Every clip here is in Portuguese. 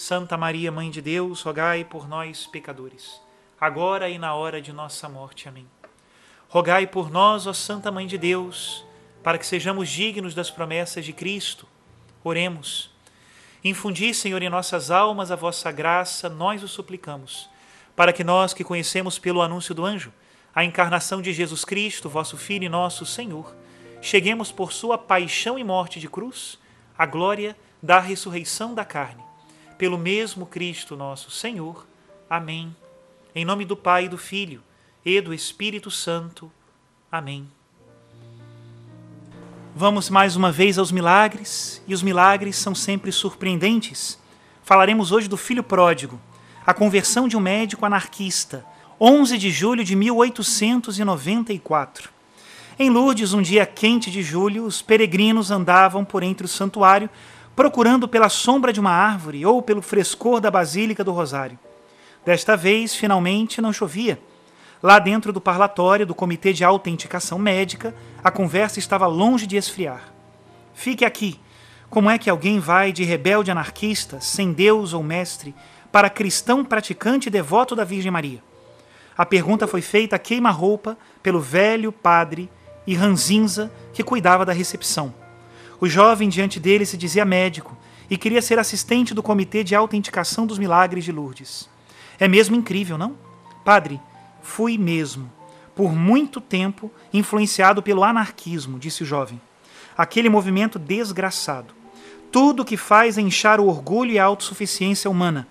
Santa Maria, Mãe de Deus, rogai por nós, pecadores, agora e na hora de nossa morte. Amém. Rogai por nós, ó Santa Mãe de Deus, para que sejamos dignos das promessas de Cristo. Oremos. Infundi, Senhor, em nossas almas a vossa graça, nós o suplicamos, para que nós que conhecemos pelo anúncio do anjo a encarnação de Jesus Cristo, vosso Filho e nosso Senhor, cheguemos por sua paixão e morte de cruz à glória da ressurreição da carne pelo mesmo Cristo nosso Senhor. Amém. Em nome do Pai, do Filho e do Espírito Santo. Amém. Vamos mais uma vez aos milagres, e os milagres são sempre surpreendentes. Falaremos hoje do filho pródigo, a conversão de um médico anarquista, 11 de julho de 1894. Em Lourdes, um dia quente de julho, os peregrinos andavam por entre o santuário procurando pela sombra de uma árvore ou pelo frescor da Basílica do Rosário. Desta vez, finalmente, não chovia. Lá dentro do parlatório do Comitê de Autenticação Médica, a conversa estava longe de esfriar. Fique aqui. Como é que alguém vai de rebelde anarquista, sem Deus ou mestre, para cristão praticante e devoto da Virgem Maria? A pergunta foi feita a queima-roupa pelo velho padre e ranzinza que cuidava da recepção. O jovem diante dele se dizia médico e queria ser assistente do Comitê de Autenticação dos Milagres de Lourdes. É mesmo incrível, não? Padre, fui mesmo, por muito tempo, influenciado pelo anarquismo, disse o jovem. Aquele movimento desgraçado. Tudo que faz é inchar o orgulho e a autossuficiência humana.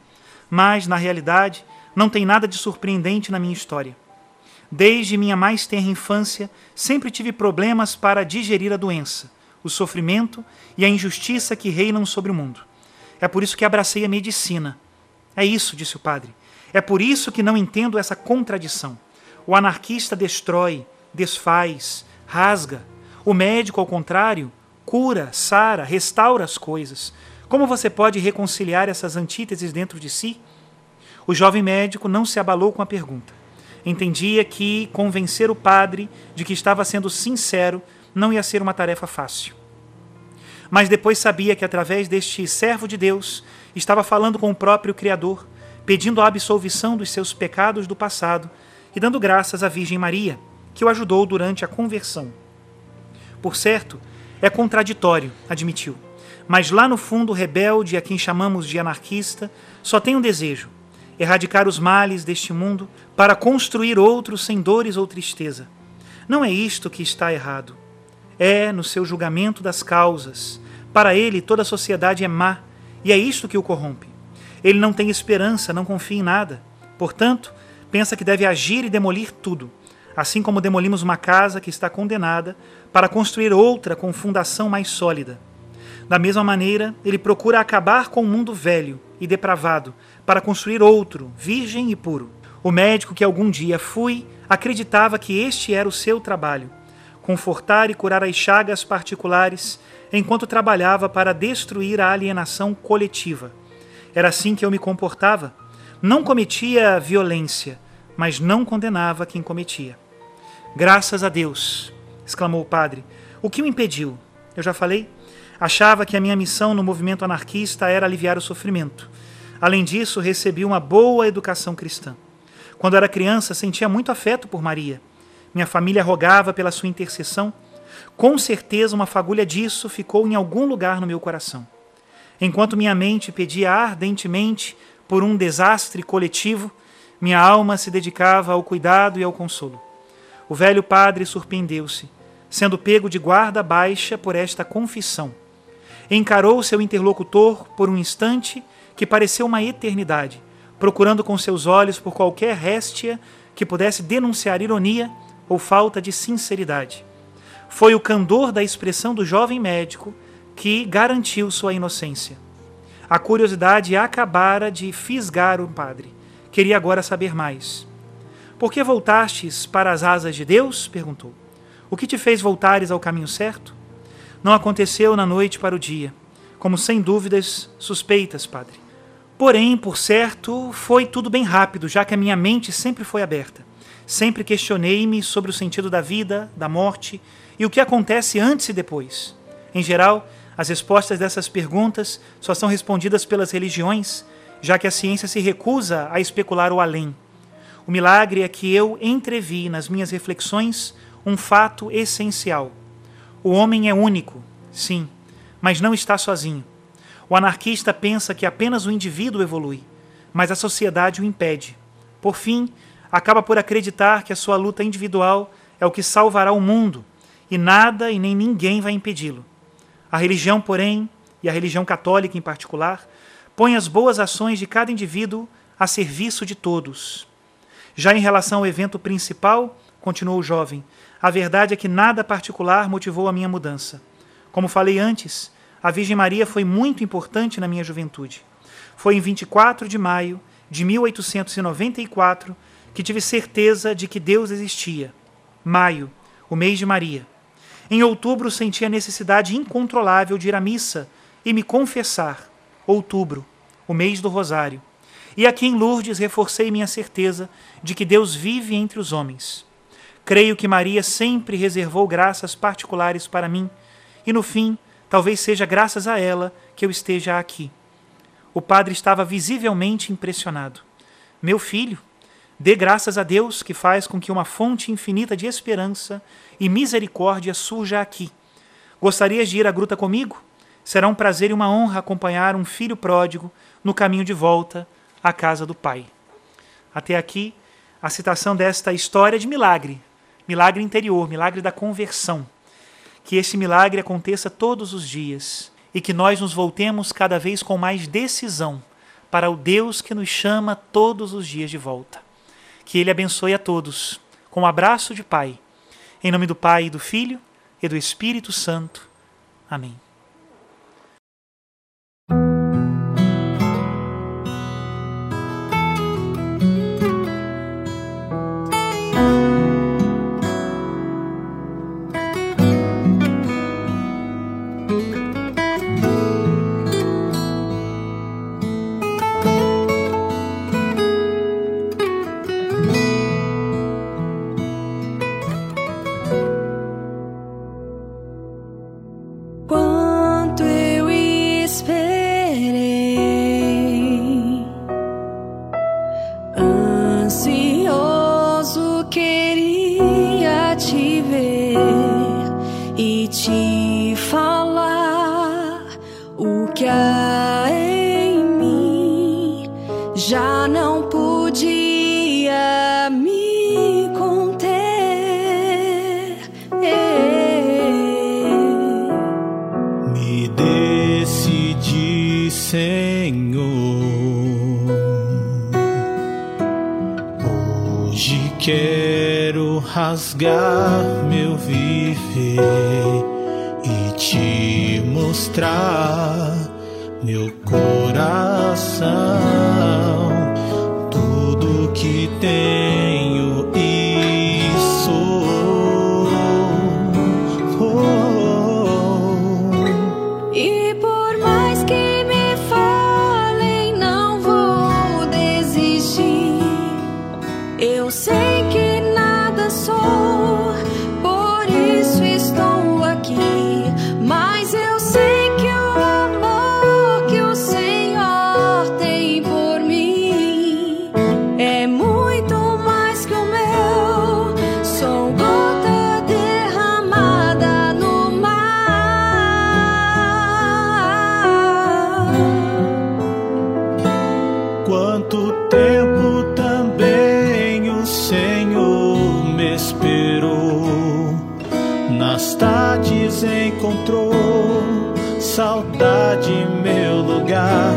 Mas, na realidade, não tem nada de surpreendente na minha história. Desde minha mais tenra infância, sempre tive problemas para digerir a doença o sofrimento e a injustiça que reinam sobre o mundo. É por isso que abracei a medicina. É isso, disse o padre. É por isso que não entendo essa contradição. O anarquista destrói, desfaz, rasga. O médico, ao contrário, cura, sara, restaura as coisas. Como você pode reconciliar essas antíteses dentro de si? O jovem médico não se abalou com a pergunta. Entendia que convencer o padre de que estava sendo sincero não ia ser uma tarefa fácil. Mas depois sabia que através deste servo de Deus estava falando com o próprio Criador, pedindo a absolvição dos seus pecados do passado e dando graças à Virgem Maria, que o ajudou durante a conversão. Por certo, é contraditório, admitiu, mas lá no fundo, o rebelde, a quem chamamos de anarquista, só tem um desejo: erradicar os males deste mundo para construir outro sem dores ou tristeza. Não é isto que está errado é no seu julgamento das causas. Para ele, toda a sociedade é má, e é isto que o corrompe. Ele não tem esperança, não confia em nada. Portanto, pensa que deve agir e demolir tudo, assim como demolimos uma casa que está condenada para construir outra com fundação mais sólida. Da mesma maneira, ele procura acabar com o mundo velho e depravado para construir outro, virgem e puro. O médico que algum dia fui acreditava que este era o seu trabalho confortar e curar as chagas particulares, enquanto trabalhava para destruir a alienação coletiva. Era assim que eu me comportava. Não cometia violência, mas não condenava quem cometia. Graças a Deus, exclamou o padre. O que o impediu? Eu já falei? Achava que a minha missão no movimento anarquista era aliviar o sofrimento. Além disso, recebi uma boa educação cristã. Quando era criança, sentia muito afeto por Maria minha família rogava pela sua intercessão. Com certeza, uma fagulha disso ficou em algum lugar no meu coração. Enquanto minha mente pedia ardentemente por um desastre coletivo, minha alma se dedicava ao cuidado e ao consolo. O velho padre surpreendeu-se, sendo pego de guarda baixa por esta confissão. Encarou seu interlocutor por um instante que pareceu uma eternidade, procurando com seus olhos por qualquer réstia que pudesse denunciar ironia ou falta de sinceridade. Foi o candor da expressão do jovem médico que garantiu sua inocência. A curiosidade acabara de fisgar o padre. Queria agora saber mais. Por que voltastes para as asas de Deus? perguntou. O que te fez voltares ao caminho certo? Não aconteceu na noite para o dia, como sem dúvidas suspeitas, padre. Porém, por certo, foi tudo bem rápido, já que a minha mente sempre foi aberta. Sempre questionei-me sobre o sentido da vida, da morte e o que acontece antes e depois. Em geral, as respostas dessas perguntas só são respondidas pelas religiões já que a ciência se recusa a especular o além. O milagre é que eu entrevi nas minhas reflexões um fato essencial. O homem é único, sim, mas não está sozinho. O anarquista pensa que apenas o indivíduo evolui, mas a sociedade o impede. Por fim, acaba por acreditar que a sua luta individual é o que salvará o mundo e nada e nem ninguém vai impedi-lo. A religião, porém, e a religião católica em particular, põe as boas ações de cada indivíduo a serviço de todos. Já em relação ao evento principal, continuou o jovem, a verdade é que nada particular motivou a minha mudança. Como falei antes, a Virgem Maria foi muito importante na minha juventude. Foi em 24 de maio de 1894 que tive certeza de que Deus existia. Maio, o mês de Maria. Em outubro senti a necessidade incontrolável de ir à missa e me confessar outubro, o mês do Rosário. E aqui em Lourdes reforcei minha certeza de que Deus vive entre os homens. Creio que Maria sempre reservou graças particulares para mim, e no fim, talvez seja graças a ela que eu esteja aqui. O padre estava visivelmente impressionado. Meu filho, dê graças a Deus que faz com que uma fonte infinita de esperança e misericórdia surja aqui. Gostarias de ir à gruta comigo? Será um prazer e uma honra acompanhar um filho pródigo no caminho de volta à casa do Pai. Até aqui, a citação desta história de milagre, milagre interior, milagre da conversão. Que esse milagre aconteça todos os dias e que nós nos voltemos cada vez com mais decisão para o Deus que nos chama todos os dias de volta. Que Ele abençoe a todos, com um abraço de Pai. Em nome do Pai, e do Filho e do Espírito Santo. Amém. te falar o que há em mim. Já não podia me conter. Me decidi, Senhor. Hoje quero rasgar meu viver e te mostrar meu coração, tudo que tenho encontrou. Saudade meu lugar,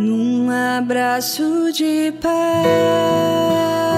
num abraço de paz.